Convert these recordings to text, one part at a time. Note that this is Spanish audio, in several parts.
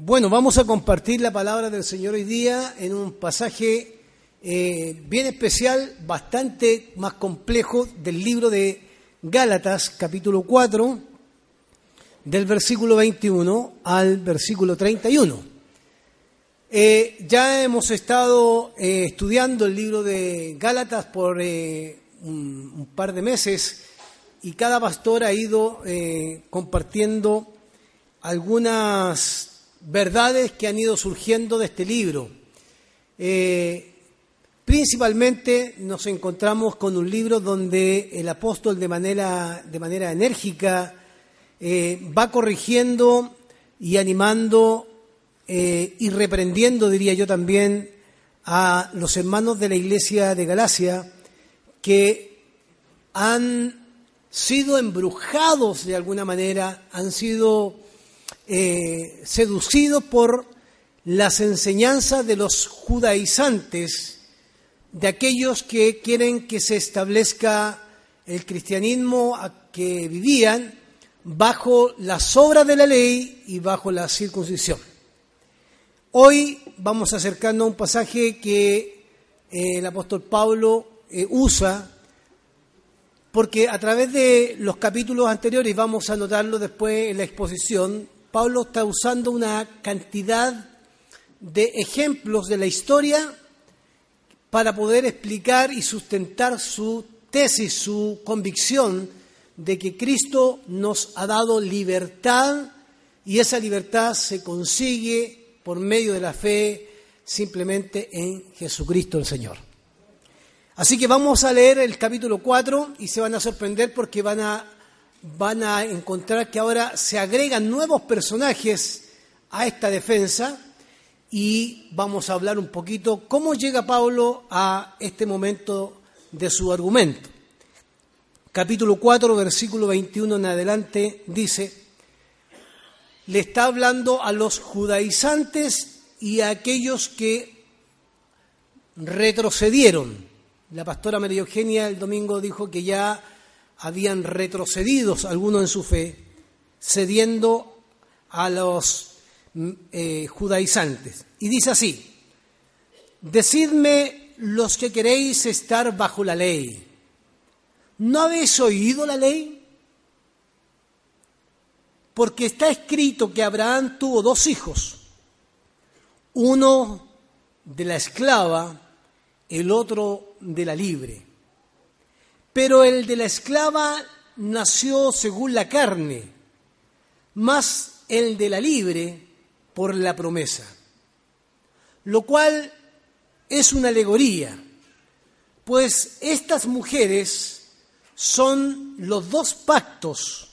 Bueno, vamos a compartir la palabra del Señor hoy día en un pasaje eh, bien especial, bastante más complejo del libro de Gálatas, capítulo 4, del versículo 21 al versículo 31. Eh, ya hemos estado eh, estudiando el libro de Gálatas por un, un, par de meses y cada pastor ha ido compartiendo algunas verdades que han ido surgiendo de este libro. Eh, principalmente nos encontramos con un libro donde el apóstol de manera, de manera enérgica eh, va corrigiendo y animando eh, y reprendiendo, diría yo también, a los hermanos de la iglesia de Galacia que han sido embrujados de alguna manera, han sido eh, seducido por las enseñanzas de los judaizantes, de aquellos que quieren que se establezca el cristianismo que vivían bajo las obras de la ley y bajo la circuncisión. Hoy vamos acercando a un pasaje que eh, el apóstol Pablo eh, usa porque a través de los capítulos anteriores, vamos a notarlo después en la exposición, Pablo está usando una cantidad de ejemplos de la historia para poder explicar y sustentar su tesis, su convicción de que Cristo nos ha dado libertad y esa libertad se consigue por medio de la fe simplemente en Jesucristo el Señor. Así que vamos a leer el capítulo 4 y se van a sorprender porque van a van a encontrar que ahora se agregan nuevos personajes a esta defensa y vamos a hablar un poquito cómo llega Pablo a este momento de su argumento. Capítulo 4, versículo 21 en adelante dice, le está hablando a los judaizantes y a aquellos que retrocedieron. La pastora María Eugenia el domingo dijo que ya habían retrocedido algunos en su fe, cediendo a los mm, eh, judaizantes. Y dice así, decidme los que queréis estar bajo la ley. ¿No habéis oído la ley? Porque está escrito que Abraham tuvo dos hijos, uno de la esclava, el otro de la libre. Pero el de la esclava nació según la carne, más el de la libre por la promesa, lo cual es una alegoría, pues estas mujeres son los dos pactos.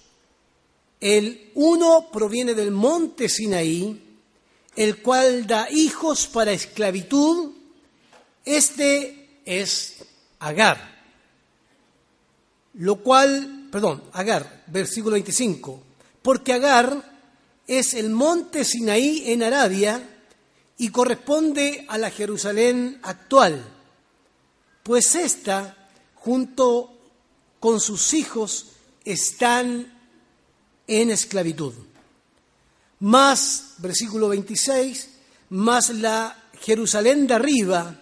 El uno proviene del monte Sinaí, el cual da hijos para esclavitud. Este es Agar lo cual, perdón, Agar, versículo 25, porque Agar es el monte Sinaí en Arabia y corresponde a la Jerusalén actual, pues ésta, junto con sus hijos, están en esclavitud. Más, versículo 26, más la Jerusalén de arriba,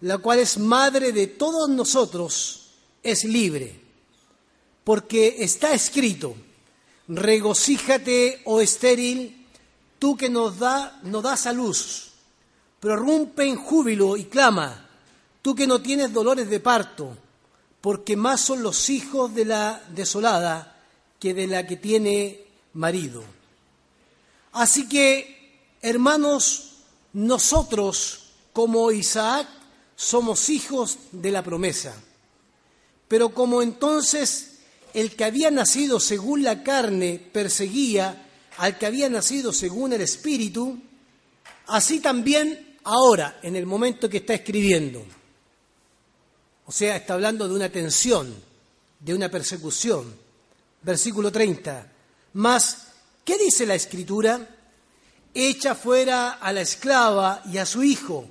la cual es madre de todos nosotros, es libre porque está escrito, regocíjate, oh estéril, tú que nos, da, das a luz, prorrumpe en júbilo y clama, tú que no tienes dolores de parto, porque más son los hijos de la desolada que de la que tiene marido. Así que, hermanos, nosotros, como Isaac, somos hijos de la promesa. Pero como entonces el que había nacido según la carne perseguía al que había nacido según el Espíritu, así también ahora, en el momento que está escribiendo. O sea, está hablando de una tensión, de una persecución. Versículo 30. Mas, ¿qué dice la Escritura? Echa fuera a la esclava y a su hijo,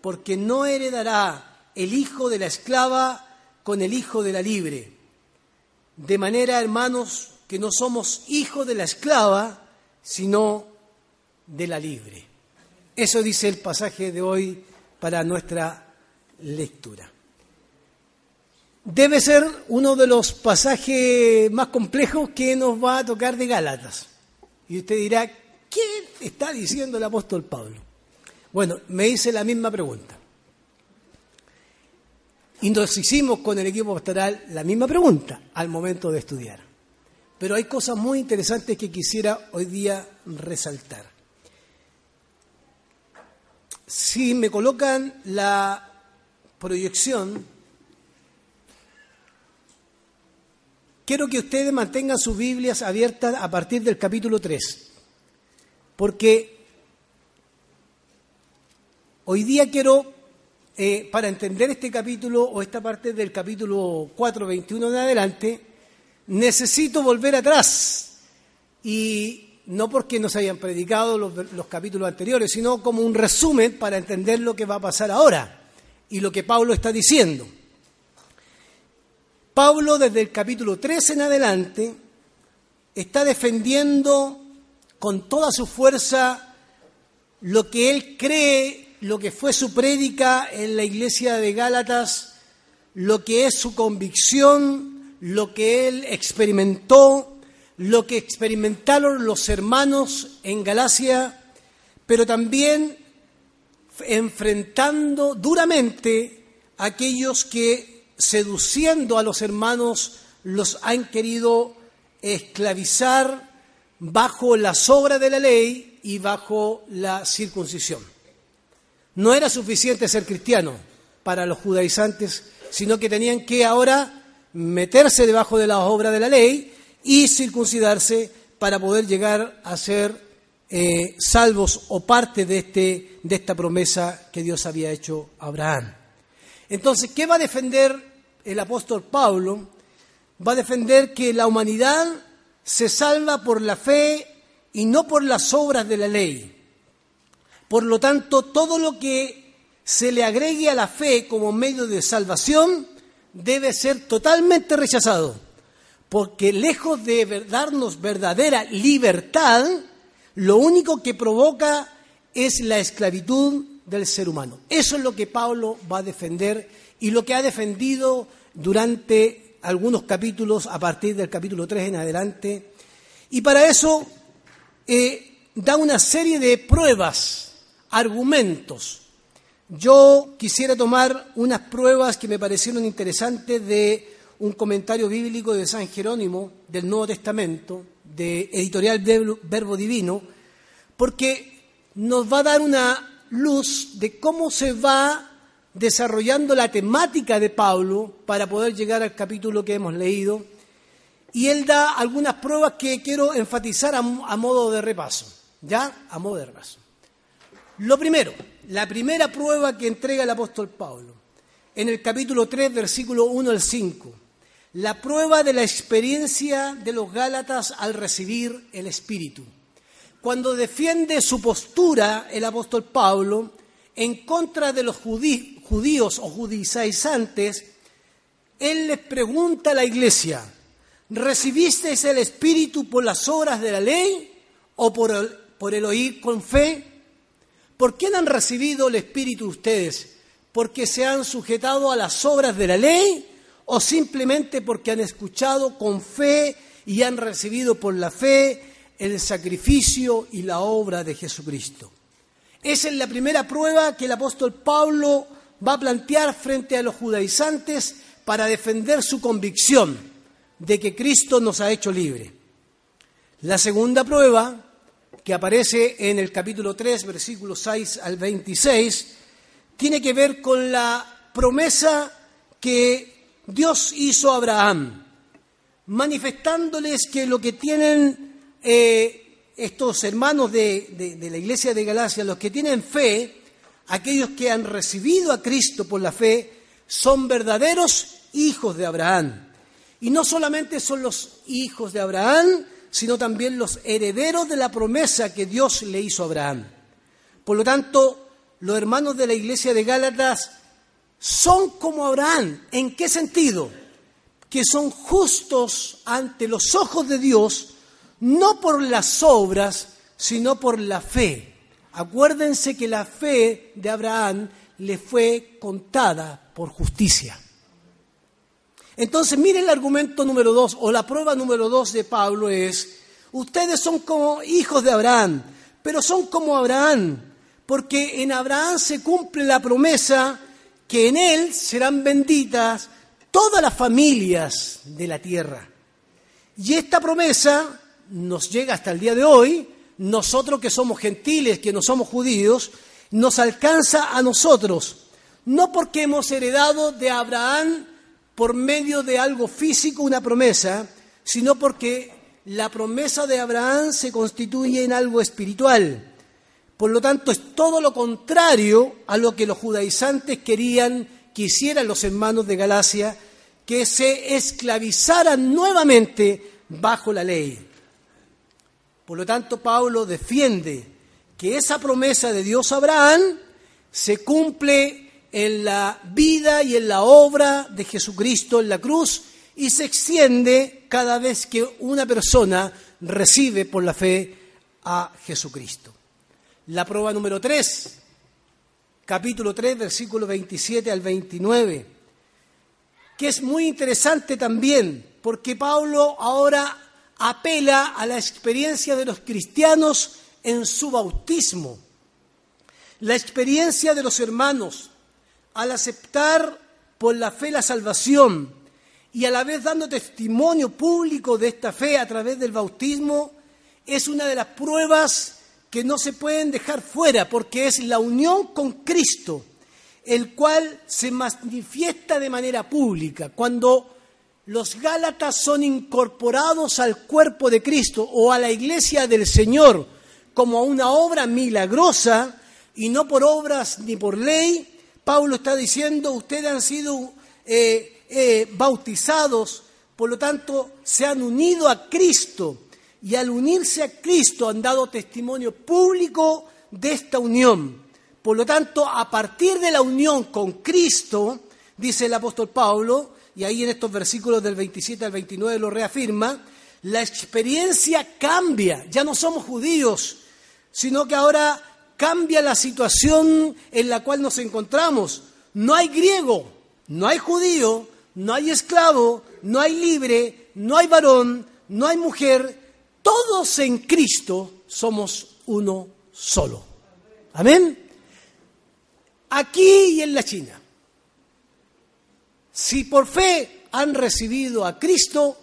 porque no heredará el hijo de la esclava con el hijo de la libre de manera, hermanos, que no somos hijos de la esclava, sino de la libre. Eso dice el pasaje de hoy para nuestra lectura. Debe ser uno de los pasajes más complejos que nos va a tocar de Gálatas. Y usted dirá, ¿qué está diciendo el apóstol Pablo? Bueno, me hice la misma pregunta. Y nos hicimos con el equipo pastoral la misma pregunta al momento de estudiar. Pero hay cosas muy interesantes que quisiera hoy día resaltar. Si me colocan la proyección, quiero que ustedes mantengan sus Biblias abiertas a partir del capítulo 3, porque hoy día quiero eh, para entender este capítulo o esta parte del capítulo 4, 21 en adelante, necesito volver atrás. Y no porque nos hayan predicado los, los capítulos anteriores, sino como un resumen para entender lo que va a pasar ahora y lo que Pablo está diciendo. Pablo desde el capítulo 3 en adelante está defendiendo con toda su fuerza lo que él cree lo que fue su prédica en la iglesia de Gálatas, lo que es su convicción, lo que él experimentó, lo que experimentaron los hermanos en Galacia, pero también enfrentando duramente a aquellos que, seduciendo a los hermanos, los han querido esclavizar bajo las obras de la ley y bajo la circuncisión. No era suficiente ser cristiano para los judaizantes, sino que tenían que ahora meterse debajo de la obra de la ley y circuncidarse para poder llegar a ser eh, salvos o parte de, este, de esta promesa que Dios había hecho a Abraham. Entonces, ¿qué va a defender el apóstol Pablo? Va a defender que la humanidad se salva por la fe y no por las obras de la ley. Por lo tanto, todo lo que se le agregue a la fe como medio de salvación debe ser totalmente rechazado, porque lejos de darnos verdadera libertad, lo único que provoca es la esclavitud del ser humano. Eso es lo que Pablo va a defender y lo que ha defendido durante algunos capítulos, a partir del capítulo 3 en adelante. Y para eso eh, da una serie de pruebas argumentos. Yo quisiera tomar unas pruebas que me parecieron interesantes de un comentario bíblico de San Jerónimo del Nuevo Testamento, de Editorial Verbo Divino, porque nos va a dar una luz de cómo se va desarrollando la temática de Pablo para poder llegar al capítulo que hemos leído. Y él da algunas pruebas que quiero enfatizar a, modo de repaso, ¿ya? A modo de repaso. Lo primero, la primera prueba que entrega el apóstol Pablo, en el capítulo 3, versículo 1 al 5, la prueba de la experiencia de los Gálatas al recibir el Espíritu. Cuando defiende su postura el apóstol Pablo en contra de los judíos o judaizantes, él les pregunta a la iglesia, ¿recibisteis el Espíritu por las obras de la ley o por el, por el oír con fe? ¿Por qué han recibido el Espíritu ustedes? ¿Porque se han sujetado a las obras de la ley o simplemente porque han escuchado con fe y han recibido por la fe el sacrificio y la obra de Jesucristo? Esa es la primera prueba que el apóstol Pablo va a plantear frente a los judaizantes para defender su convicción de que Cristo nos ha hecho libre. La segunda prueba que aparece en el capítulo 3, versículos 6 al 26, tiene que ver con la promesa que Dios hizo a Abraham, manifestándoles que lo que tienen eh, estos hermanos de, de la iglesia de Galacia, los que tienen fe, aquellos que han recibido a Cristo por la fe, son verdaderos hijos de Abraham. Y no solamente son los hijos de Abraham, sino también los herederos de la promesa que Dios le hizo a Abraham. Por lo tanto, los hermanos de la iglesia de Gálatas son como Abraham. ¿En qué sentido? Que son justos ante los ojos de Dios, no por las obras, sino por la fe. Acuérdense que la fe de Abraham le fue contada por justicia. Entonces, miren el argumento número dos, o la prueba número dos de Pablo es, ustedes son como hijos de Abraham, pero son como Abraham, porque en Abraham se cumple la promesa que en él serán benditas todas las familias de la tierra. Y esta promesa nos llega hasta el día de hoy, nosotros que somos gentiles, que no somos judíos, nos alcanza a nosotros, no porque hemos heredado de Abraham por medio de algo físico una promesa, sino porque la promesa de Abraham se constituye en algo espiritual. Por lo tanto, es todo lo contrario a lo que los judaizantes querían que hicieran los hermanos de Galacia, que se esclavizaran nuevamente bajo la ley. Por lo tanto, Pablo defiende que esa promesa de Dios a Abraham se cumple en la vida y en la obra de Jesucristo en la cruz y se extiende cada vez que una persona recibe por la fe a Jesucristo. La prueba número 3, capítulo 3, versículo 27 al 29, que es muy interesante también, porque Pablo ahora apela a la experiencia de los cristianos en su bautismo, la experiencia de los hermanos, al aceptar por la fe la salvación y a la vez dando testimonio público de esta fe a través del bautismo, es una de las pruebas que no se pueden dejar fuera, porque es la unión con Cristo, el cual se manifiesta de manera pública. Cuando los Gálatas son incorporados al cuerpo de Cristo o a la iglesia del Señor como a una obra milagrosa y no por obras ni por ley, Pablo está diciendo, ustedes han sido eh, eh, bautizados, por lo tanto se han unido a Cristo y al unirse a Cristo han dado testimonio público de esta unión. Por lo tanto, a partir de la unión con Cristo, dice el apóstol Pablo, y ahí en estos versículos del 27 al 29 lo reafirma, la experiencia cambia, ya no somos judíos, sino que ahora cambia la situación en la cual nos encontramos. No hay griego, no hay judío, no hay esclavo, no hay libre, no hay varón, no hay mujer. Todos en Cristo somos uno solo. Amén. Aquí y en la China. Si por fe han recibido a Cristo,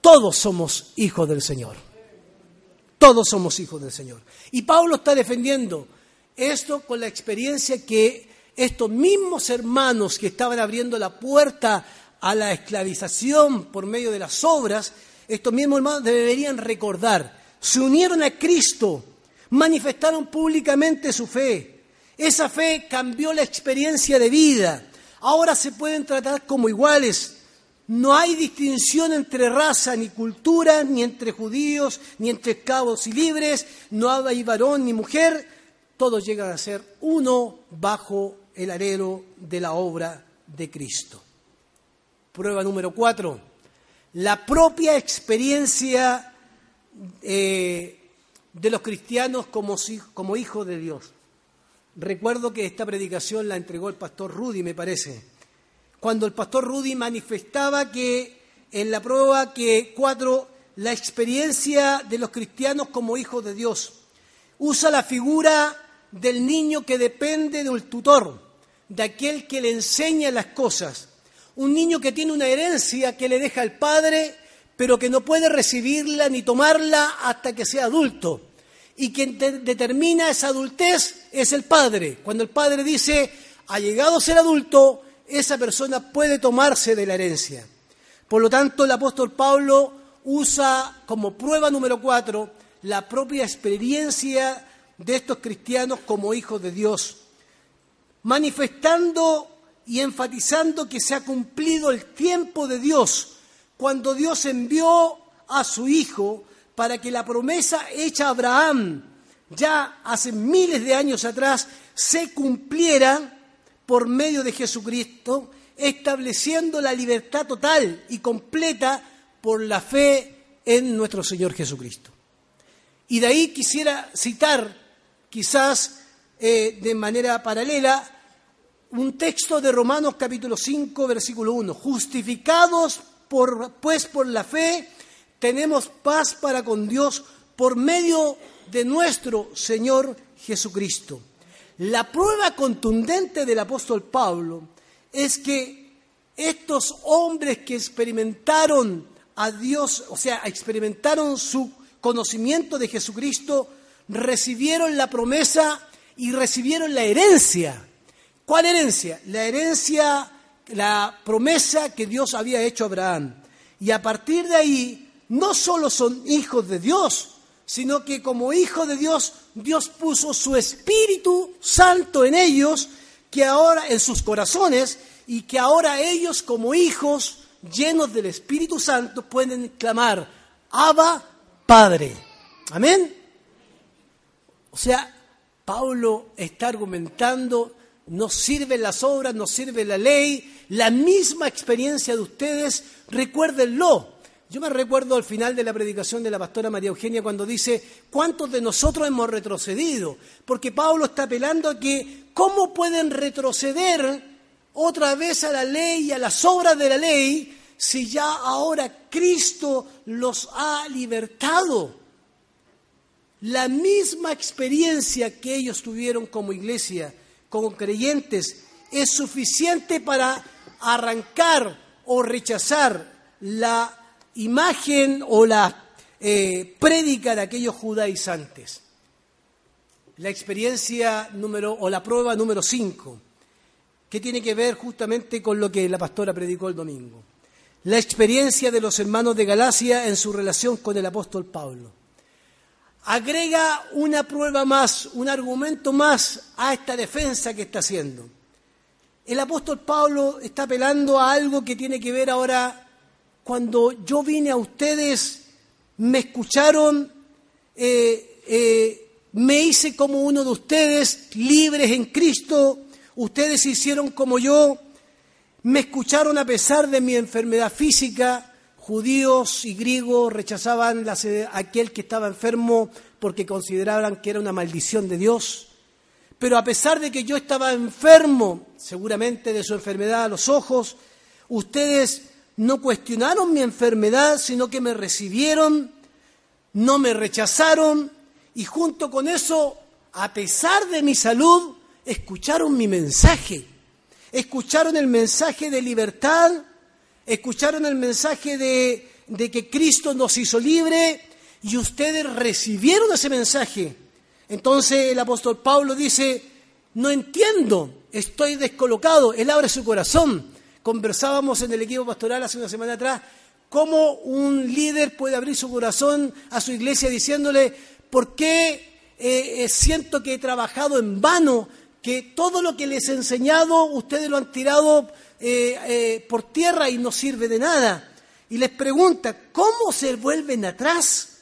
todos somos hijos del Señor. Todos somos hijos del Señor. Y Pablo está defendiendo esto con la experiencia que estos mismos hermanos que estaban abriendo la puerta a la esclavización por medio de las obras, estos mismos hermanos deberían recordar, se unieron a Cristo, manifestaron públicamente su fe. Esa fe cambió la experiencia de vida. Ahora se pueden tratar como iguales, no hay distinción entre raza ni cultura, ni entre judíos, ni entre esclavos y libres, no hay varón ni mujer, todos llegan a ser uno bajo el arero de la obra de Cristo. Prueba número cuatro, la propia experiencia eh, de los cristianos como, como hijos de Dios. Recuerdo que esta predicación la entregó el pastor Rudy, me parece cuando el pastor Rudy manifestaba que en la prueba que cuatro, la experiencia de los cristianos como hijos de Dios, usa la figura del niño que depende del tutor, de aquel que le enseña las cosas, un niño que tiene una herencia que le deja el padre, pero que no puede recibirla ni tomarla hasta que sea adulto. Y quien determina esa adultez es el padre. Cuando el padre dice, ha llegado a ser adulto, esa persona puede tomarse de la herencia. Por lo tanto, el apóstol Pablo usa como prueba número cuatro la propia experiencia de estos cristianos como hijos de Dios, manifestando y enfatizando que se ha cumplido el tiempo de Dios cuando Dios envió a su Hijo para que la promesa hecha a Abraham ya hace miles de años atrás se cumpliera por medio de Jesucristo, estableciendo la libertad total y completa por la fe en nuestro Señor Jesucristo. Y de ahí quisiera citar, quizás eh, de manera paralela, un texto de Romanos capítulo 5, versículo 1. Justificados por, pues por la fe, tenemos paz para con Dios por medio de nuestro Señor Jesucristo. La prueba contundente del apóstol Pablo es que estos hombres que experimentaron a Dios, o sea, experimentaron su conocimiento de Jesucristo, recibieron la promesa y recibieron la herencia. ¿Cuál herencia? La herencia, la promesa que Dios había hecho a Abraham. Y a partir de ahí, no solo son hijos de Dios, sino que como hijos de Dios, Dios puso su Espíritu Santo en ellos, que ahora en sus corazones, y que ahora ellos como hijos llenos del Espíritu Santo pueden clamar, Abba, Padre. Amén. O sea, Pablo está argumentando, no sirven las obras, no sirve la ley, la misma experiencia de ustedes, recuérdenlo. Yo me recuerdo al final de la predicación de la pastora María Eugenia cuando dice, ¿cuántos de nosotros hemos retrocedido? Porque Pablo está apelando a que, ¿cómo pueden retroceder otra vez a la ley y a las obras de la ley si ya ahora Cristo los ha libertado? La misma experiencia que ellos tuvieron como iglesia, como creyentes, es suficiente para arrancar o rechazar la imagen o la eh, prédica de aquellos judaizantes. La experiencia número o la prueba número 5, que tiene que ver justamente con lo que la pastora predicó el domingo. La experiencia de los hermanos de Galacia en su relación con el apóstol Pablo. Agrega una prueba más, un argumento más a esta defensa que está haciendo. El apóstol Pablo está apelando a algo que tiene que ver ahora cuando yo vine a ustedes, me escucharon, eh, eh, me hice como uno de ustedes, libres en Cristo, ustedes se hicieron como yo, me escucharon a pesar de mi enfermedad física, judíos y griegos rechazaban a aquel que estaba enfermo porque consideraban que era una maldición de Dios. Pero a pesar de que yo estaba enfermo, seguramente de su enfermedad a los ojos, ustedes no cuestionaron mi enfermedad, sino que me recibieron, no me rechazaron y junto con eso, a pesar de mi salud, escucharon mi mensaje. Escucharon el mensaje de libertad, escucharon el mensaje de, que Cristo nos hizo libre y ustedes recibieron ese mensaje. Entonces el apóstol Pablo dice, no entiendo, estoy descolocado. Él abre su corazón Conversábamos en el equipo pastoral hace una semana atrás cómo un líder puede abrir su corazón a su iglesia diciéndole, ¿por qué eh, eh, siento que he trabajado en vano? Que todo lo que les he enseñado ustedes lo han tirado eh, por tierra y no sirve de nada. Y les pregunta, ¿cómo se vuelven atrás?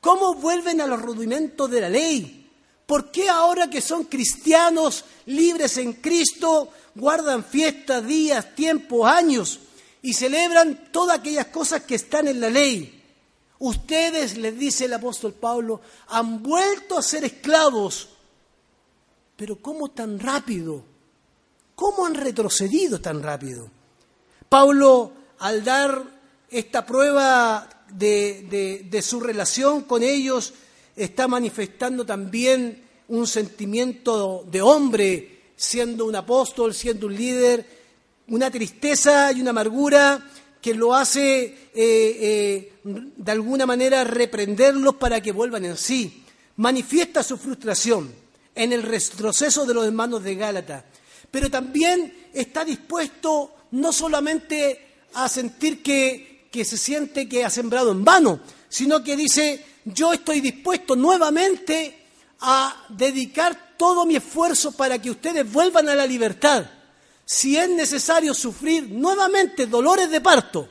¿Cómo vuelven a los rudimentos de la ley? ¿Por qué ahora que son cristianos libres en Cristo guardan fiestas, días, tiempos, años y celebran todas aquellas cosas que están en la ley. Ustedes, les dice el apóstol Pablo, han vuelto a ser esclavos. Pero ¿cómo tan rápido? ¿Cómo han retrocedido tan rápido? Pablo, al dar esta prueba de, de su relación con ellos, está manifestando también un sentimiento de hombre siendo un apóstol, siendo un líder, una tristeza y una amargura que lo hace eh, eh, de alguna manera reprenderlos para que vuelvan en sí. Manifiesta su frustración en el retroceso de los hermanos de Gálata, pero también está dispuesto no solamente a sentir que, que se siente que ha sembrado en vano, sino que dice, yo estoy dispuesto nuevamente a dedicar todo mi esfuerzo para que ustedes vuelvan a la libertad. Si es necesario sufrir nuevamente dolores de parto,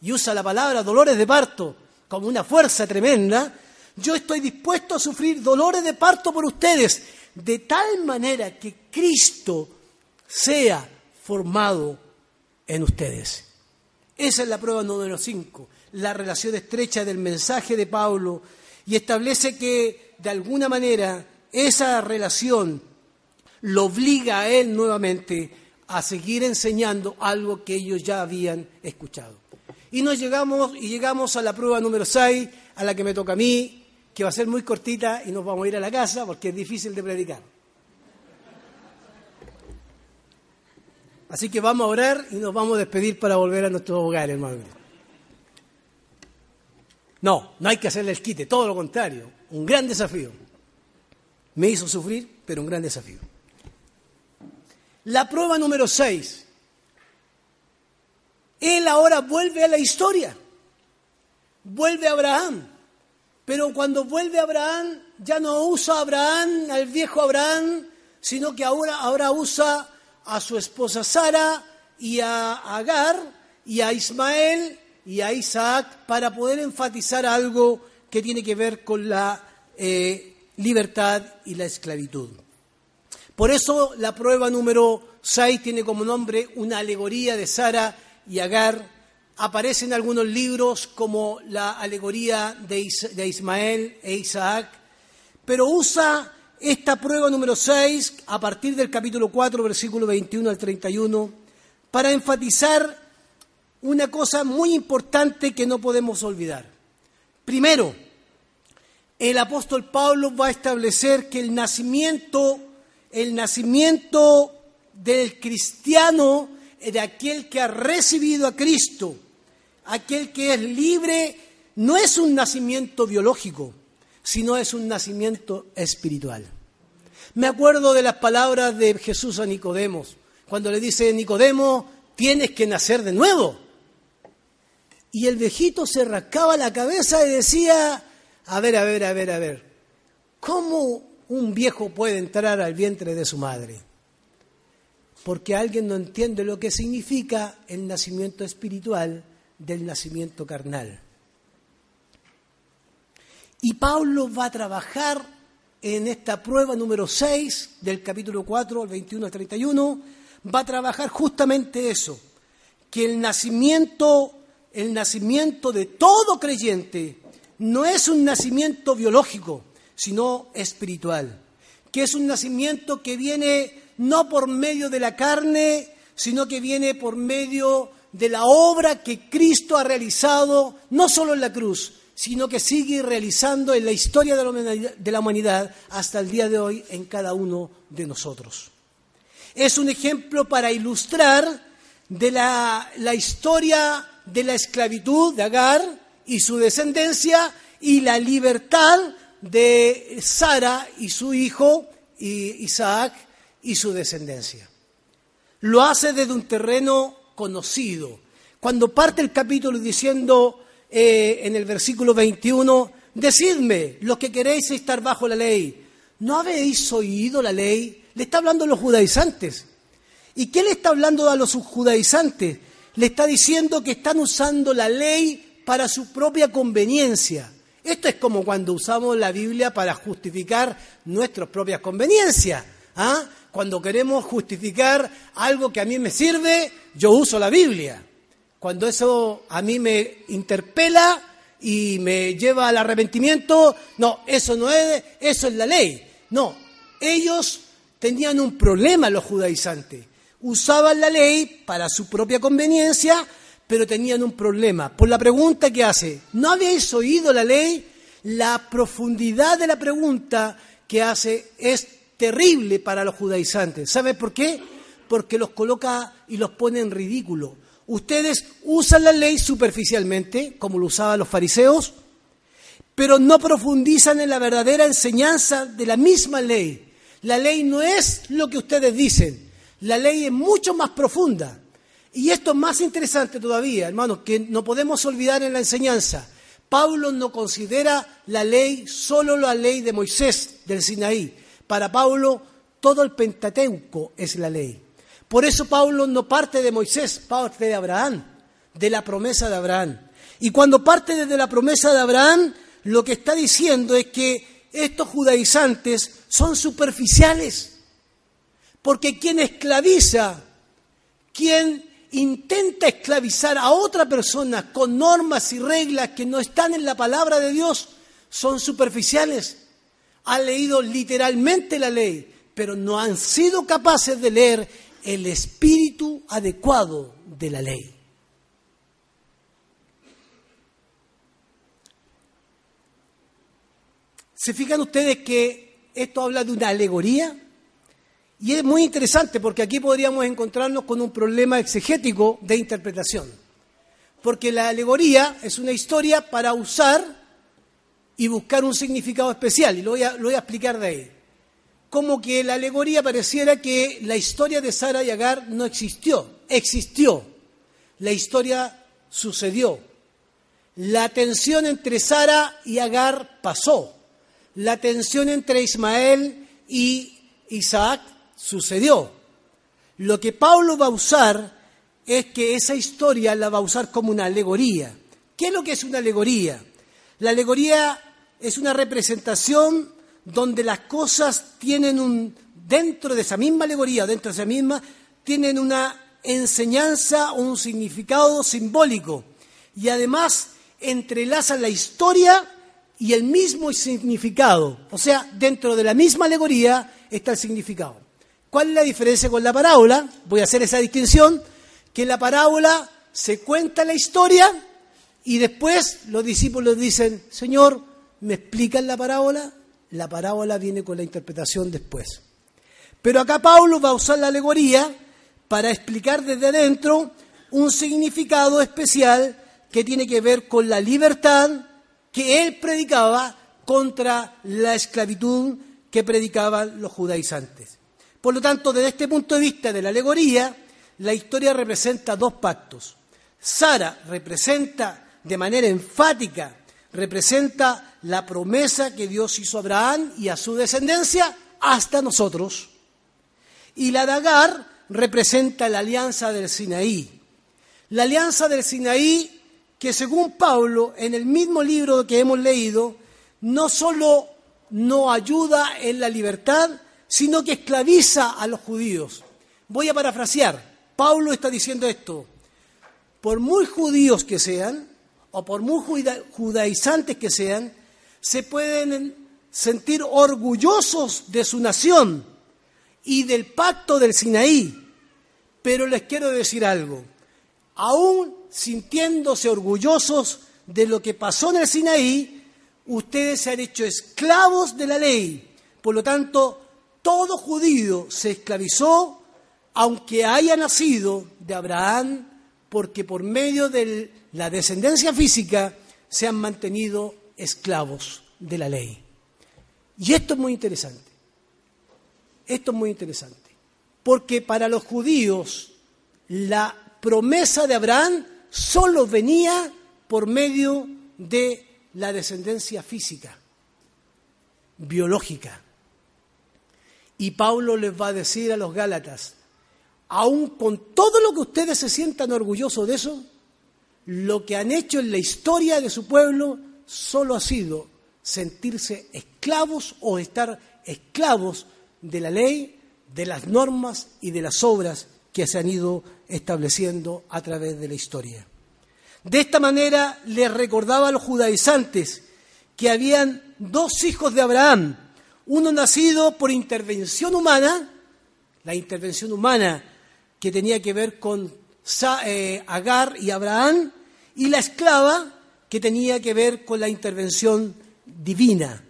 y usa la palabra dolores de parto como una fuerza tremenda, yo estoy dispuesto a sufrir dolores de parto por ustedes, de tal manera que Cristo sea formado en ustedes. Esa es la prueba número 5, la relación estrecha del mensaje de Pablo y establece que de alguna manera esa relación lo obliga a él nuevamente a seguir enseñando algo que ellos ya habían escuchado. Y nos llegamos y llegamos a la prueba número 6, a la que me toca a mí, que va a ser muy cortita y nos vamos a ir a la casa porque es difícil de predicar. Así que vamos a orar y nos vamos a despedir para volver a nuestro hogar, hermano. No, no hay que hacerle el quite, todo lo contrario, un gran desafío. Me hizo sufrir, pero un gran desafío. La prueba número 6. Él ahora vuelve a la historia. Vuelve a Abraham. Pero cuando vuelve a Abraham, ya no usa a Abraham, al viejo Abraham, sino que ahora, ahora usa a su esposa Sara y a Agar y a Ismael y a Isaac para poder enfatizar algo que tiene que ver con la eh, libertad y la esclavitud. Por eso la prueba número 6 tiene como nombre una alegoría de Sara y Agar. Aparece en algunos libros como la alegoría de, Ismael e Isaac, pero usa esta prueba número 6 a partir del capítulo 4, versículo 21 al 31, para enfatizar una cosa muy importante que no podemos olvidar. Primero, el apóstol Pablo va a establecer que el nacimiento, el nacimiento del cristiano, de aquel que ha recibido a Cristo, aquel que es libre, no es un nacimiento biológico, sino es un nacimiento espiritual. Me acuerdo de las palabras de Jesús a Nicodemos, cuando le dice, Nicodemo, tienes que nacer de nuevo. Y el viejito se rascaba la cabeza y decía, a ver, a ver, a ver, a ver, ¿cómo un viejo puede entrar al vientre de su madre? Porque alguien no entiende lo que significa el nacimiento espiritual del nacimiento carnal. Y Pablo va a trabajar en esta prueba número 6 del capítulo 4 al 21 al 31, va a trabajar justamente eso, que el nacimiento, el nacimiento de todo creyente no es un nacimiento biológico, sino espiritual, que es un nacimiento que viene no por medio de la carne, sino que viene por medio de la obra que Cristo ha realizado, no solo en la cruz, sino que sigue realizando en la historia de la humanidad hasta el día de hoy en cada uno de nosotros. Es un ejemplo para ilustrar de la, historia de la esclavitud de Agar, y su descendencia y la libertad de Sara y su hijo Isaac y su descendencia. Lo hace desde un terreno conocido. Cuando parte el capítulo diciendo eh, en el versículo 21, decidme lo que queréis estar bajo la ley. ¿No habéis oído la ley? Le está hablando a los judaizantes. ¿Y qué le está hablando a los judaizantes? Le está diciendo que están usando la ley para su propia conveniencia. Esto es como cuando usamos la Biblia para justificar nuestras propias conveniencias. ¿ah? Cuando queremos justificar algo que a mí me sirve, yo uso la Biblia. Cuando eso a mí me interpela y me lleva al arrepentimiento, no, eso no es, eso es la ley. No, ellos tenían un problema los judaizantes. Usaban la ley para su propia conveniencia, pero tenían un problema. Por la pregunta que hace, ¿no habéis oído la ley? La profundidad de la pregunta que hace es terrible para los judaizantes. ¿Sabe por qué? Porque los coloca y los pone en ridículo. Ustedes usan la ley superficialmente, como lo usaban los fariseos, pero no profundizan en la verdadera enseñanza de la misma ley. La ley no es lo que ustedes dicen, la ley es mucho más profunda. Y esto es más interesante todavía, hermanos, que no podemos olvidar en la enseñanza. Pablo no considera la ley solo la ley de Moisés del Sinaí. Para Pablo todo el Pentateuco es la ley. Por eso Pablo no parte de Moisés, parte de Abraham, de la promesa de Abraham. Y cuando parte desde la promesa de Abraham, lo que está diciendo es que estos judaizantes son superficiales. Porque quien esclaviza, quien intenta esclavizar a otra persona con normas y reglas que no están en la palabra de Dios, son superficiales, han leído literalmente la ley, pero no han sido capaces de leer el espíritu adecuado de la ley. ¿Se fijan ustedes que esto habla de una alegoría? Y es muy interesante porque aquí podríamos encontrarnos con un problema exegético de interpretación. Porque la alegoría es una historia para usar y buscar un significado especial, y lo voy a, lo voy a explicar de ahí. Como que la alegoría pareciera que la historia de Sara y Agar no existió, existió. La historia sucedió. La tensión entre Sara y Agar pasó. La tensión entre Ismael y Isaac sucedió. Lo que Pablo va a usar es que esa historia la va a usar como una alegoría. ¿Qué es lo que es una alegoría? La alegoría es una representación donde las cosas tienen un, dentro de esa misma alegoría, dentro de esa misma, tienen una enseñanza o un significado simbólico. Y además entrelazan la historia y el mismo significado. O sea, dentro de la misma alegoría está el significado. ¿Cuál es la diferencia con la parábola? Voy a hacer esa distinción, que en la parábola se cuenta la historia y después los discípulos dicen, Señor, ¿me explican la parábola? La parábola viene con la interpretación después. Pero acá Pablo va a usar la alegoría para explicar desde adentro un significado especial que tiene que ver con la libertad que él predicaba contra la esclavitud que predicaban los judaizantes. Por lo tanto, desde este punto de vista de la alegoría, la historia representa dos pactos. Sara representa de manera enfática, representa la promesa que Dios hizo a Abraham y a su descendencia hasta nosotros. Y la de Agar representa la alianza del Sinaí. La alianza del Sinaí que según Pablo, en el mismo libro que hemos leído, no solo no ayuda en la libertad, sino que esclaviza a los judíos. Voy a parafrasear. Pablo está diciendo esto. Por muy judíos que sean, o por muy judaizantes que sean, se pueden sentir orgullosos de su nación y del pacto del Sinaí. Pero les quiero decir algo. Aún sintiéndose orgullosos de lo que pasó en el Sinaí, ustedes se han hecho esclavos de la ley. Por lo tanto, todo judío se esclavizó, aunque haya nacido de Abraham, porque por medio de la descendencia física se han mantenido esclavos de la ley. Y esto es muy interesante. Esto es muy interesante. Porque para los judíos la promesa de Abraham solo venía por medio de la descendencia física, biológica. Y Pablo les va a decir a los Gálatas, aun con todo lo que ustedes se sientan orgullosos de eso, lo que han hecho en la historia de su pueblo solo ha sido sentirse esclavos o estar esclavos de la ley, de las normas y de las obras que se han ido estableciendo a través de la historia. De esta manera les recordaba a los judaizantes que habían dos hijos de Abraham, uno nacido por intervención humana, la intervención humana que tenía que ver con eh, Agar y Abraham, y la esclava que tenía que ver con la intervención divina.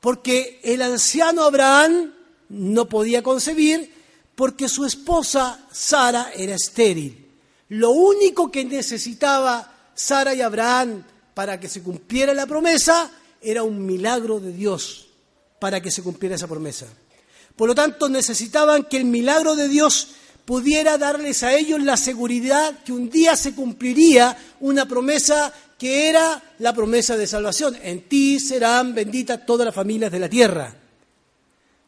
Porque el anciano Abraham no podía concebir porque su esposa Sara era estéril. Lo único que necesitaba Sara y Abraham para que se cumpliera la promesa era un milagro de Dios para que se cumpliera esa promesa. Por lo tanto, necesitaban que el milagro de Dios pudiera darles a ellos la seguridad que un día se cumpliría una promesa que era la promesa de salvación. En ti serán benditas todas las familias de la tierra.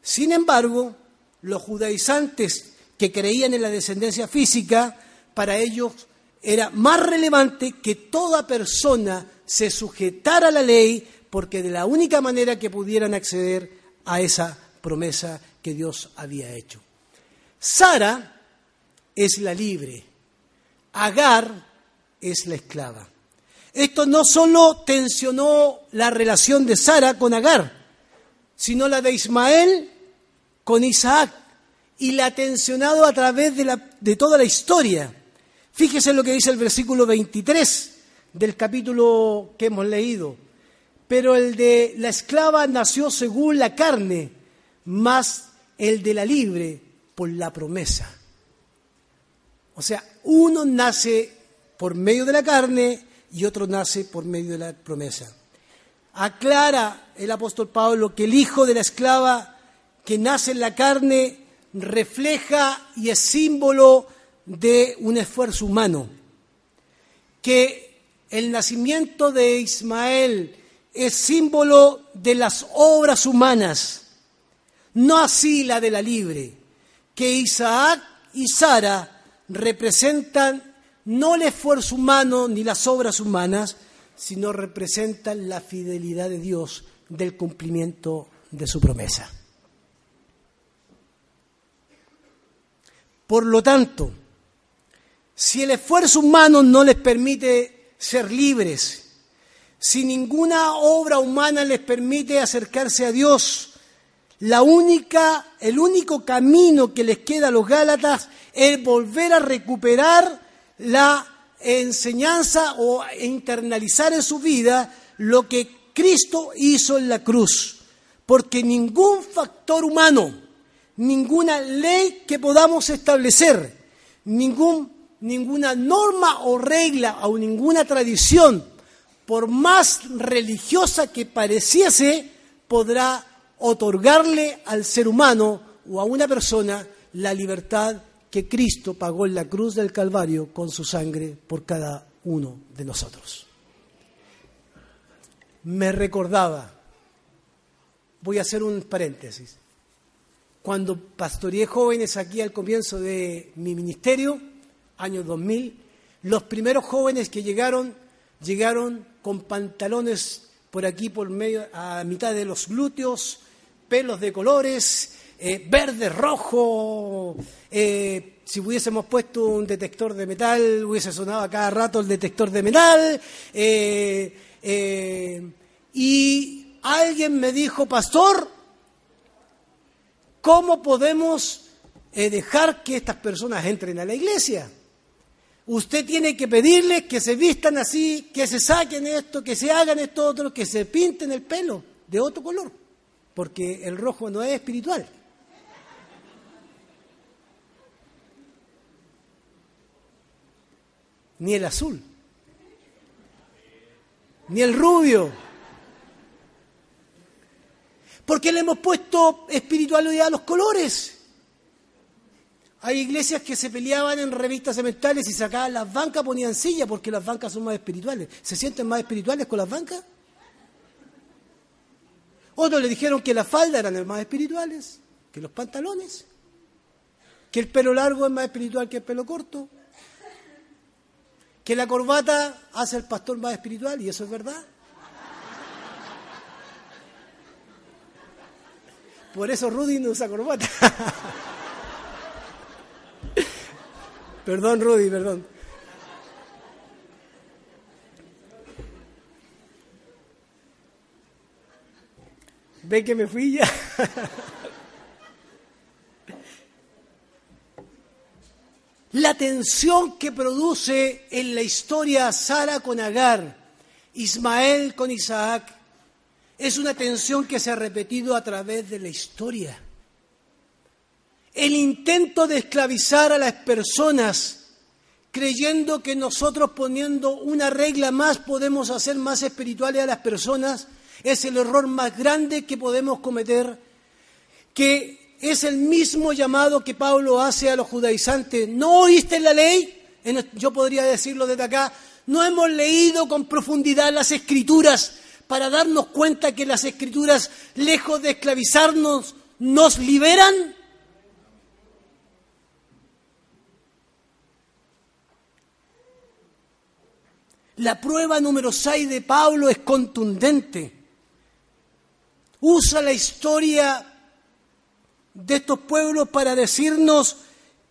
Sin embargo, los judaizantes que creían en la descendencia física, para ellos era más relevante que toda persona se sujetara a la ley, porque de la única manera que pudieran acceder a esa promesa que Dios había hecho. Sara es la libre, Agar es la esclava. esto no solo tensionó la relación de Sara con Agar, sino la de Ismael con Isaac, y la ha tensionado a través de, la, de toda la historia. Fíjese lo que dice el versículo 23 del capítulo que hemos leído. Pero el de la esclava nació según la carne, más el de la libre por la promesa. O sea, uno nace por medio de la carne y otro nace por medio de la promesa. Aclara el apóstol Pablo que el hijo de la esclava que nace en la carne refleja y es símbolo de un esfuerzo humano, que el nacimiento de Ismael es símbolo de las obras humanas, no así la de la libre, que Isaac y Sara representan no el esfuerzo humano ni las obras humanas, sino representan la fidelidad de Dios del cumplimiento de su promesa. Por lo tanto, si el esfuerzo humano no les permite ser libres, si ninguna obra humana les permite acercarse a Dios, la única, el único camino que les queda a los Gálatas es volver a recuperar la enseñanza o internalizar en su vida lo que Cristo hizo en la cruz. Porque ningún factor humano, ninguna ley que podamos establecer, ningún, ninguna norma o regla o ninguna tradición, por más religiosa que pareciese, podrá otorgarle al ser humano o a una persona la libertad que Cristo pagó en la cruz del Calvario con su sangre por cada uno de nosotros. Me recordaba, voy a hacer un paréntesis, cuando pastoreé jóvenes aquí al comienzo de mi ministerio, año 2000, los primeros jóvenes que llegaron, llegaron con pantalones por aquí, por medio, a mitad de los glúteos, pelos de colores, eh, verde, rojo. Eh, si hubiésemos puesto un detector de metal, hubiese sonado a cada rato el detector de metal. Eh, y alguien me dijo, pastor, ¿cómo podemos dejar que estas personas entren a la iglesia? Usted tiene que pedirles que se vistan así, que se saquen esto, que se hagan esto otro, que se pinten el pelo de otro color, porque el rojo no es espiritual. ni el azul, ni el rubio. Porque le hemos puesto espiritualidad a los colores. Hay iglesias que se peleaban en revistas semestrales y sacaban las bancas, ponían sillas porque las bancas son más espirituales. ¿Se sienten más espirituales con las bancas? Otros le dijeron que las faldas eran más espirituales que los pantalones, que el pelo largo es más espiritual que el pelo corto que la corbata hace al pastor más espiritual, y eso es verdad. Por eso Rudy no usa corbata. perdón, Rudy, perdón. ¿Ve que me fui ya? La tensión que produce en la historia Sara con Agar, Ismael con Isaac, es una tensión que se ha repetido a través de la historia. El intento de esclavizar a las personas creyendo que nosotros poniendo una regla más podemos hacer más espirituales a las personas es el error más grande que podemos cometer, que es el mismo llamado que Pablo hace a los judaizantes. ¿No oíste la ley? Yo podría decirlo desde acá. ¿No hemos leído con profundidad las escrituras para darnos cuenta que las escrituras, lejos de esclavizarnos, nos liberan? La prueba número 6 de Pablo es contundente. Usa la historia de estos pueblos para decirnos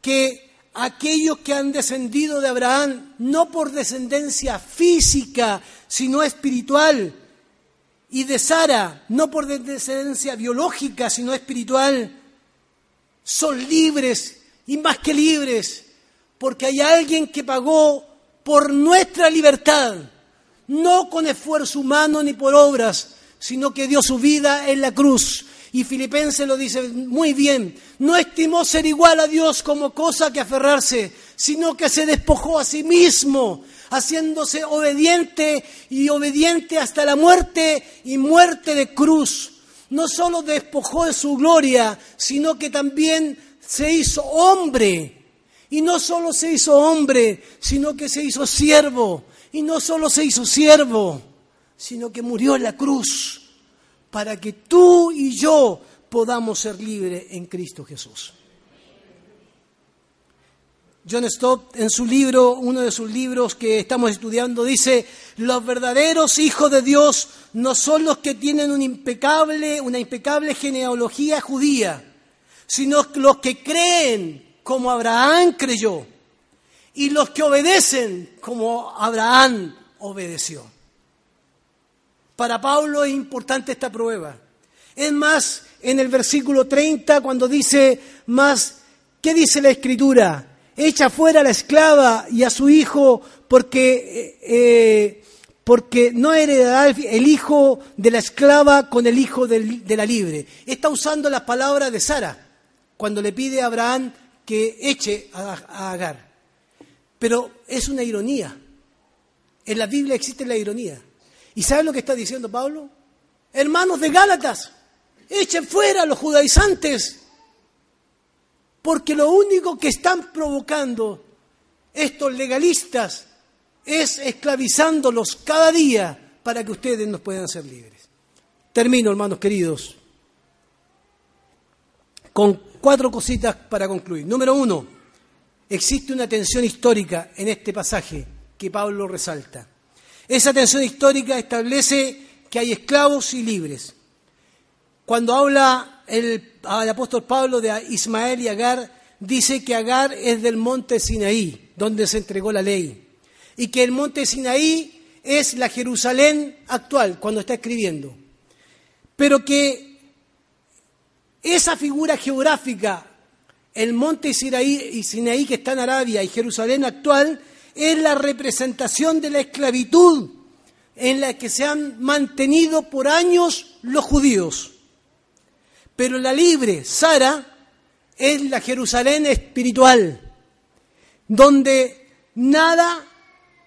que aquellos que han descendido de Abraham, no por descendencia física, sino espiritual, y de Sara, no por descendencia biológica, sino espiritual, son libres y más que libres, porque hay alguien que pagó por nuestra libertad, no con esfuerzo humano ni por obras, sino que dio su vida en la cruz y Filipenses lo dice muy bien, no estimó ser igual a Dios como cosa que aferrarse, sino que se despojó a sí mismo, haciéndose obediente y obediente hasta la muerte y muerte de cruz. No solo despojó de su gloria, sino que también se hizo hombre. Y no solo se hizo hombre, sino que se hizo siervo. Y no solo se hizo siervo, sino que murió en la cruz para que tú y yo podamos ser libres en Cristo Jesús. John Stott, en su libro, uno de sus libros que estamos estudiando, dice, los verdaderos hijos de Dios no son los que tienen impecable, una impecable genealogía judía, sino los que creen como Abraham creyó y los que obedecen como Abraham obedeció. Para Pablo es importante esta prueba. Es más, en el versículo 30, cuando dice más, ¿qué dice la escritura? Echa fuera a la esclava y a su hijo porque, eh, eh, porque no heredará el hijo de la esclava con el hijo de la libre. Está usando las palabras de Sara cuando le pide a Abraham que eche a Agar. Pero es una ironía. En la Biblia existe la ironía. ¿Y saben lo que está diciendo Pablo? Hermanos de Gálatas, echen fuera a los judaizantes, porque lo único que están provocando estos legalistas es esclavizándolos cada día para que ustedes nos puedan ser libres. Termino, hermanos queridos, con cuatro cositas para concluir. Número uno, existe una tensión histórica en este pasaje que Pablo resalta. Esa tensión histórica establece que hay esclavos y libres. Cuando habla el, apóstol Pablo de Ismael y Agar, dice que Agar es del monte Sinaí, donde se entregó la ley, y que el monte Sinaí es la Jerusalén actual, cuando está escribiendo. Pero que esa figura geográfica, el monte Sinaí, Sinaí que está en Arabia y Jerusalén actual, es la representación de la esclavitud en la que se han mantenido por años los judíos. Pero la libre, Sara, es la Jerusalén espiritual, donde nada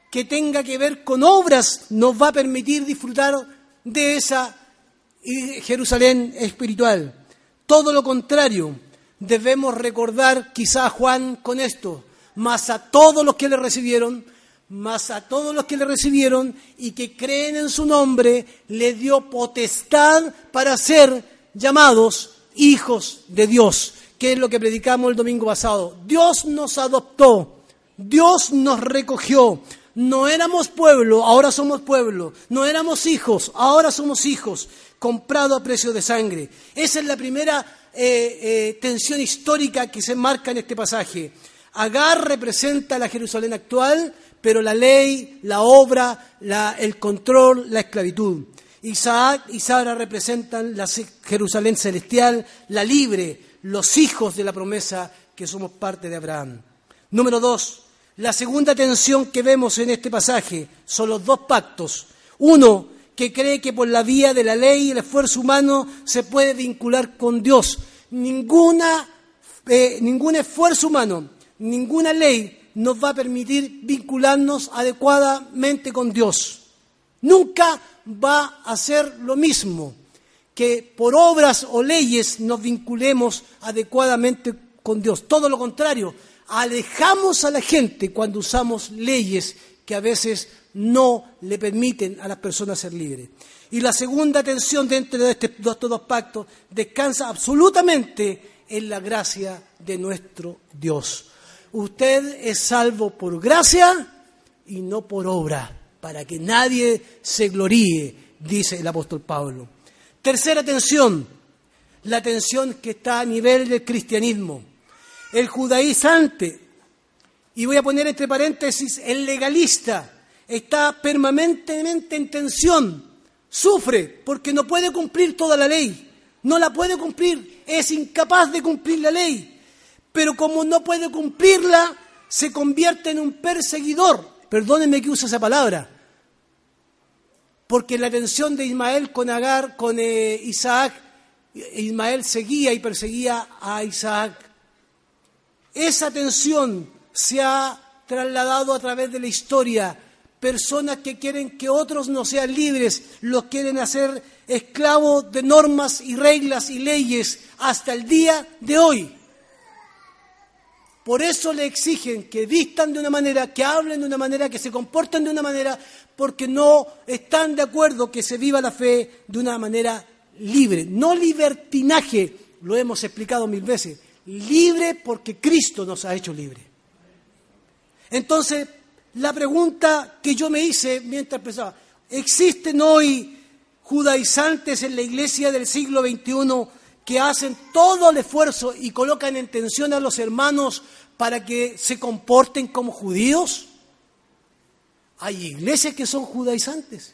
que tenga que ver con obras nos va a permitir disfrutar de esa Jerusalén espiritual. Todo lo contrario, debemos recordar quizá a Juan con esto más a todos los que le recibieron, más a todos los que le recibieron y que creen en su nombre, le dio potestad para ser llamados hijos de Dios, que es lo que predicamos el domingo pasado. Dios nos adoptó, Dios nos recogió. No éramos pueblo, ahora somos pueblo. No éramos hijos, ahora somos hijos, comprados a precio de sangre. Esa es la primera eh, eh, tensión histórica que se marca en este pasaje. Agar representa la Jerusalén actual, pero la ley, la obra, el control, la esclavitud. Isaac y Sara representan la Jerusalén celestial, la libre, los hijos de la promesa que somos parte de Abraham. Número dos, la segunda tensión que vemos en este pasaje son los dos pactos. Uno, que cree que por la vía de la ley y el esfuerzo humano se puede vincular con Dios. Ninguna, eh, ningún esfuerzo humano ninguna ley nos va a permitir vincularnos adecuadamente con Dios. Nunca va a ser lo mismo que por obras o leyes nos vinculemos adecuadamente con Dios. Todo lo contrario, alejamos a la gente cuando usamos leyes que a veces no le permiten a las personas ser libres. Y la segunda tensión dentro de este, estos dos pactos descansa absolutamente en la gracia de nuestro Dios. Usted es salvo por gracia y no por obra, para que nadie se gloríe, dice el apóstol Pablo. Tercera tensión, la tensión que está a nivel del cristianismo. El judaizante y voy a poner entre paréntesis, el legalista está permanentemente en tensión, sufre porque no puede cumplir toda la ley, no la puede cumplir, es incapaz de cumplir la ley, pero como no puede cumplirla, se convierte en un perseguidor. Perdónenme que use esa palabra, porque la tensión de Ismael con Agar, con eh, Isaac, Ismael seguía y perseguía a Isaac. Esa tensión se ha trasladado a través de la historia. Personas que quieren que otros no sean libres, los quieren hacer esclavos de normas y reglas y leyes hasta el día de hoy. Por eso le exigen que vistan de una manera, que hablen de una manera, que se comporten de una manera, porque no están de acuerdo que se viva la fe de una manera libre. No libertinaje, lo hemos explicado mil veces. Libre porque Cristo nos ha hecho libre. Entonces, la pregunta que yo me hice mientras pensaba, ¿existen hoy judaizantes en la iglesia del siglo XXI que hacen todo el esfuerzo y colocan en tensión a los hermanos para que se comporten como judíos? Hay iglesias que son judaizantes.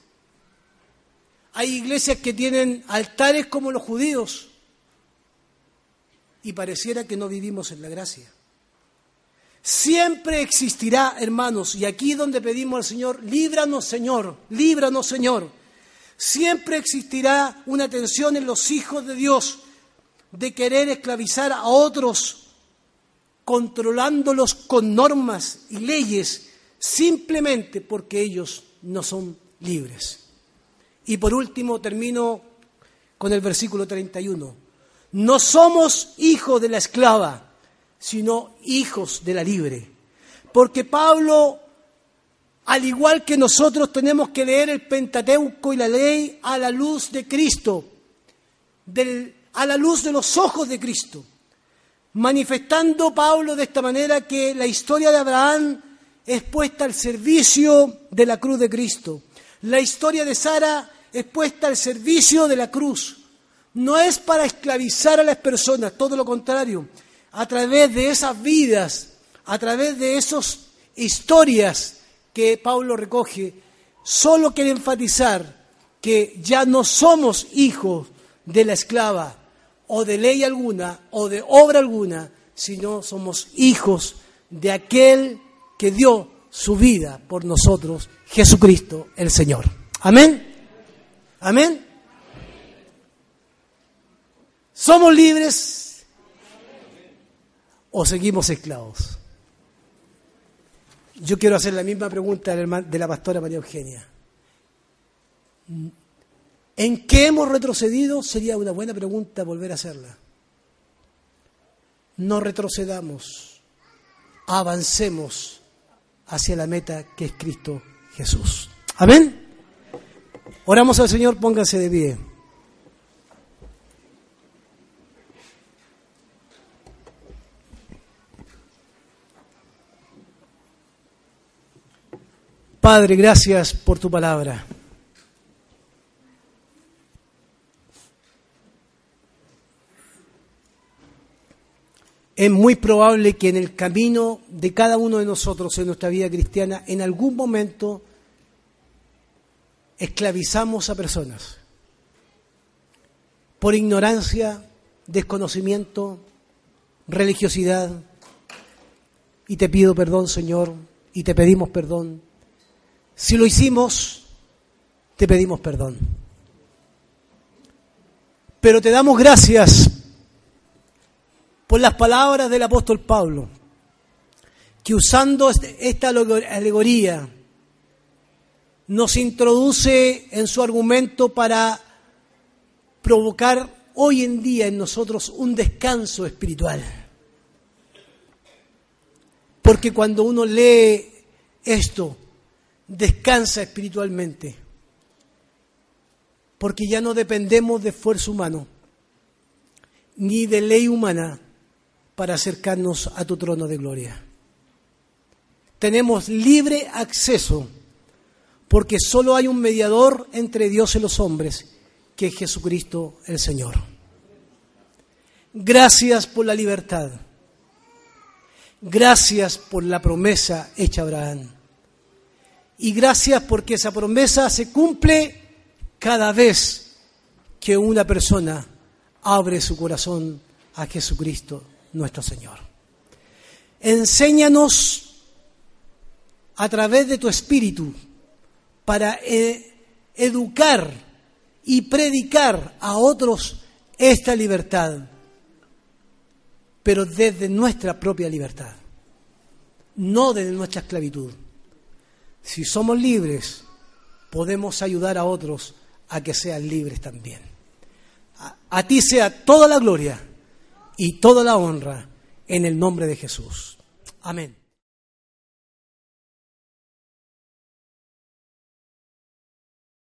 Hay iglesias que tienen altares como los judíos. Y pareciera que no vivimos en la gracia. Siempre existirá, hermanos, y aquí donde pedimos al Señor, líbranos Señor, líbranos Señor. Siempre existirá una tensión en los hijos de Dios de querer esclavizar a otros, controlándolos con normas y leyes, simplemente porque ellos no son libres. Y por último termino con el versículo 31. No somos hijos de la esclava, sino hijos de la libre. Porque Pablo, al igual que nosotros, tenemos que leer el Pentateuco y la ley a la luz de Cristo, a la luz de los ojos de Cristo, manifestando Pablo de esta manera que la historia de Abraham es puesta al servicio de la cruz de Cristo. La historia de Sara es puesta al servicio de la cruz. No es para esclavizar a las personas, todo lo contrario. A través de esas vidas, a través de esas historias que Pablo recoge, solo quiere enfatizar que ya no somos hijos de la esclava, o de ley alguna o de obra alguna, sino somos hijos de aquel que dio su vida por nosotros, Jesucristo el Señor. Amén. Amén. ¿Somos libres o seguimos esclavos? Yo quiero hacer la misma pregunta de la pastora María Eugenia. ¿En qué hemos retrocedido? Sería una buena pregunta volver a hacerla. No retrocedamos, avancemos hacia la meta que es Cristo Jesús. Amén. Oramos al Señor, pónganse de pie. Padre, gracias por tu palabra. es muy probable que en el camino de cada uno de nosotros en nuestra vida cristiana, en algún momento esclavizamos a personas por ignorancia, desconocimiento, religiosidad. Y te pido perdón, Señor, y te pedimos perdón. Si lo hicimos, te pedimos perdón. Pero te damos gracias por las palabras del apóstol Pablo, que usando este, esta alegoría nos introduce en su argumento para provocar hoy en día en nosotros un descanso espiritual. Porque cuando uno lee esto, descansa espiritualmente. Porque ya no dependemos de esfuerzo humano, ni de ley humana, para acercarnos a tu trono de gloria. Tenemos libre acceso porque solo hay un mediador entre Dios y los hombres, que es Jesucristo el Señor. Gracias por la libertad. Gracias por la promesa hecha a Abraham. Y gracias porque esa promesa se cumple cada vez que una persona abre su corazón a Jesucristo nuestro Señor. Enséñanos a través de tu espíritu para eh, educar y predicar a otros esta libertad, pero desde nuestra propia libertad, no desde nuestra esclavitud. Si somos libres, podemos ayudar a otros a que sean libres también. A, a ti sea toda la gloria y toda la honra en el nombre de Jesús. Amén.